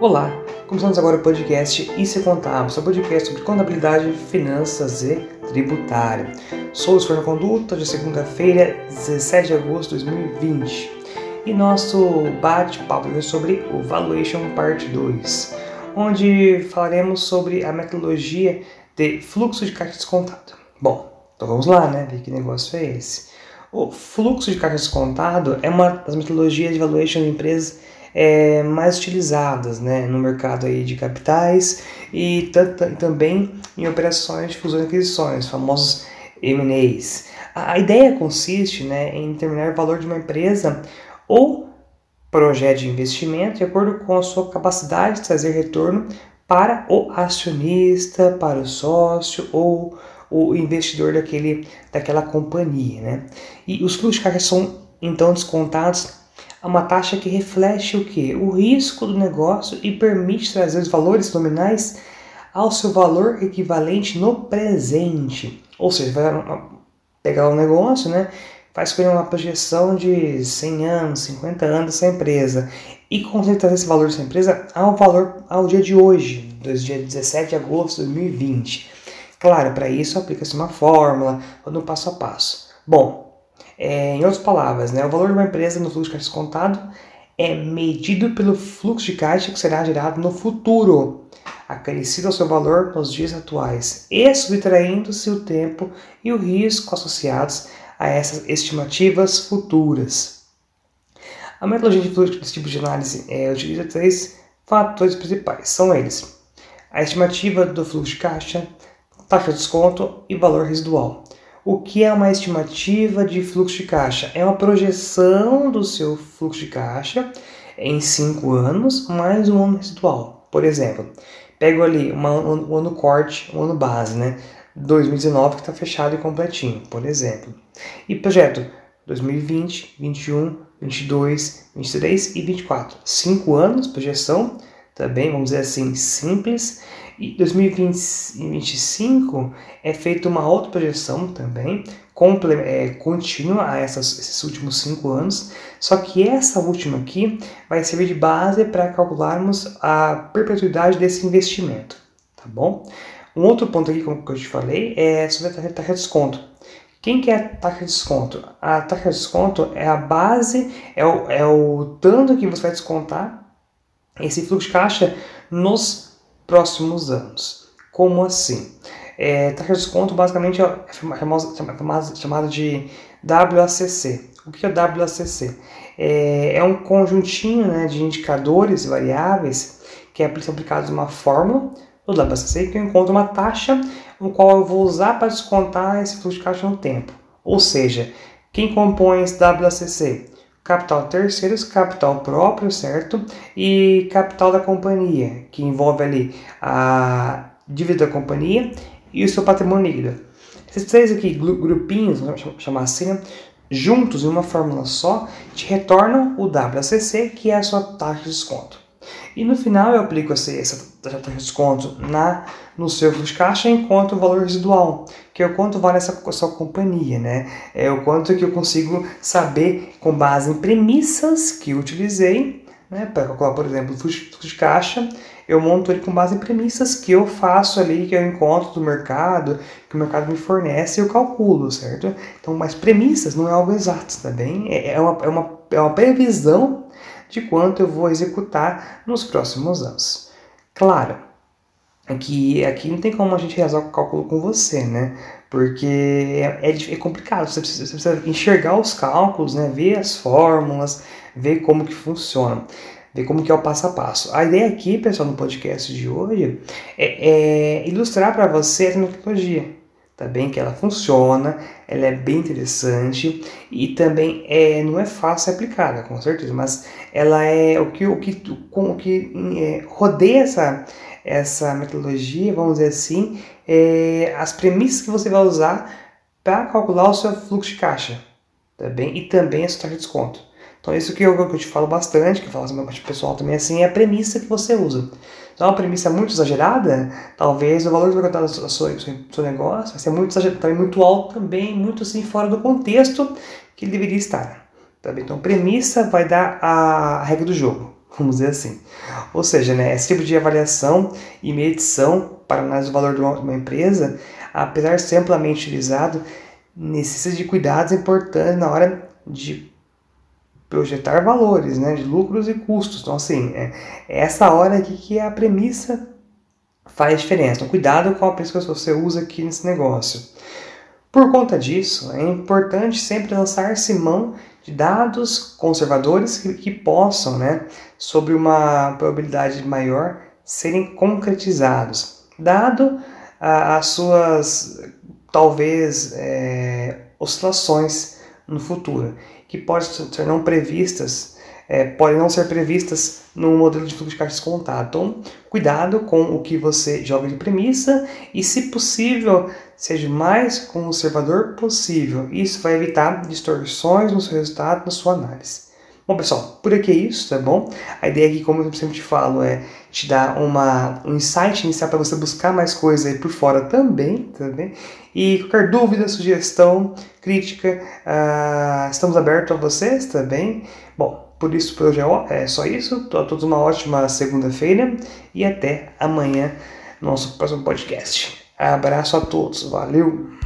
Olá, começamos agora o podcast Isso é Contábil, seu podcast sobre contabilidade, finanças e tributário. Sou o Senhor Conduta, de segunda-feira, 17 de agosto de 2020. E nosso bate-papo é sobre o Valuation Part 2, onde falaremos sobre a metodologia de fluxo de caixa descontado. Bom, então vamos lá, né? Ver que negócio é esse. O fluxo de caixa descontado é uma das metodologias de valuation de empresas é, mais utilizadas né, no mercado aí de capitais e também em operações de fusões e aquisições, famosos M&As. A ideia consiste né, em determinar o valor de uma empresa ou projeto de investimento de acordo com a sua capacidade de trazer retorno para o acionista, para o sócio ou o investidor daquele, daquela companhia. Né? E os fluxos de caixa são então descontados a uma taxa que reflete o que? O risco do negócio e permite trazer os valores nominais ao seu valor equivalente no presente. Ou seja, vai pegar um negócio, né? Faz com uma projeção de 100 anos, 50 anos dessa empresa e consegue trazer esse valor dessa empresa ao valor ao dia de hoje, do dia 17 de agosto de 2020. Claro, para isso aplica-se uma fórmula, no passo a passo. Bom, é, em outras palavras, né, o valor de uma empresa no fluxo de caixa descontado é medido pelo fluxo de caixa que será gerado no futuro, acrescido ao seu valor nos dias atuais, e subtraindo-se o tempo e o risco associados a essas estimativas futuras. A metodologia de fluxo desse tipo de análise é, utiliza três fatores principais. São eles: a estimativa do fluxo de caixa, taxa de desconto e valor residual. O que é uma estimativa de fluxo de caixa? É uma projeção do seu fluxo de caixa em 5 anos mais um ano residual. Por exemplo, pego ali uma, um, ano corte, um ano base, né? 2019 que está fechado e completinho, por exemplo. E projeto 2020, 21, 22, 23 e 24. Cinco anos, projeção, também, vamos dizer assim, simples. E 2025 é feita uma outra projeção também, é, contínua a essas, esses últimos cinco anos, só que essa última aqui vai servir de base para calcularmos a perpetuidade desse investimento, tá bom? Um outro ponto aqui, como eu te falei, é sobre a taxa de desconto. Quem que é a taxa de desconto? A taxa de desconto é a base, é o, é o tanto que você vai descontar esse fluxo de caixa nos próximos anos. Como assim? É, taxa de desconto basicamente é chamada de WACC. O que é WACC? É, é um conjuntinho né, de indicadores e variáveis que é, são aplicados uma fórmula do WACC que eu encontro uma taxa no qual eu vou usar para descontar esse fluxo de caixa no tempo. Ou seja, quem compõe esse WACC? Capital terceiros, capital próprio, certo? E capital da companhia, que envolve ali a dívida da companhia e o seu patrimônio líquido. Esses três aqui, grupinhos, vamos chamar assim, juntos em uma fórmula só, te retornam o WACC, que é a sua taxa de desconto. E no final eu aplico essa, essa taxa de desconto na, no seu caixa enquanto o valor residual, que é o quanto vale essa sua companhia, né? É o quanto que eu consigo saber com base em premissas que eu utilizei, né? Para calcular, por exemplo, o fluxo de caixa, eu monto ele com base em premissas que eu faço ali, que eu encontro do mercado, que o mercado me fornece e eu calculo, certo? Então, mas premissas não é algo exato, tá bem? É, é uma, é uma, é uma previsão de quanto eu vou executar nos próximos anos. Claro, aqui, aqui não tem como a gente realizar o cálculo com você, né? Porque é, é, é complicado, você precisa, você precisa, enxergar os cálculos, né? ver as fórmulas, ver como que funciona, ver como que é o passo a passo. A ideia aqui, pessoal, no podcast de hoje, é, é ilustrar para você essa metodologia tá bem? Que ela funciona, ela é bem interessante e também é, não é fácil aplicada, com certeza, mas ela é o que, o que, com, o que é, rodeia essa, essa metodologia, vamos dizer assim, é, as premissas que você vai usar para calcular o seu fluxo de caixa, tá bem? E também a sua taxa de desconto. Então, isso que eu, que eu te falo bastante, que eu falo assim, meu pessoal também assim, é a premissa que você usa. Então, uma premissa muito exagerada, talvez o valor do do seu, seu negócio vai ser muito exagerado, também muito alto, também muito assim, fora do contexto que ele deveria estar. Tá bem? Então, premissa vai dar a regra do jogo. vamos dizer assim. Ou seja, né, esse tipo de avaliação e medição para análise do valor de uma empresa, apesar de ser amplamente utilizado, necessita de cuidados importantes na hora de projetar valores, né, de lucros e custos. Então, assim, é, é essa hora aqui que a premissa faz diferença. Então, cuidado com a pessoa que você usa aqui nesse negócio. Por conta disso, é importante sempre lançar-se mão de dados conservadores que, que possam, né, sobre uma probabilidade maior, serem concretizados, dado as suas, talvez, é, oscilações no futuro, que podem ser não previstas é, podem não ser previstas no modelo de fluxo de caixa descontado. Então, cuidado com o que você joga de premissa e, se possível, seja o mais conservador possível. Isso vai evitar distorções no seu resultado, na sua análise. Bom, pessoal, por aqui é isso, tá bom? A ideia aqui, como eu sempre te falo, é te dar uma, um insight inicial para você buscar mais coisas aí por fora também. Tá e qualquer dúvida, sugestão, crítica, uh, estamos abertos a vocês também. Bom, por isso, por hoje é, é só isso. A todos uma ótima segunda-feira e até amanhã, nosso próximo podcast. Abraço a todos, valeu!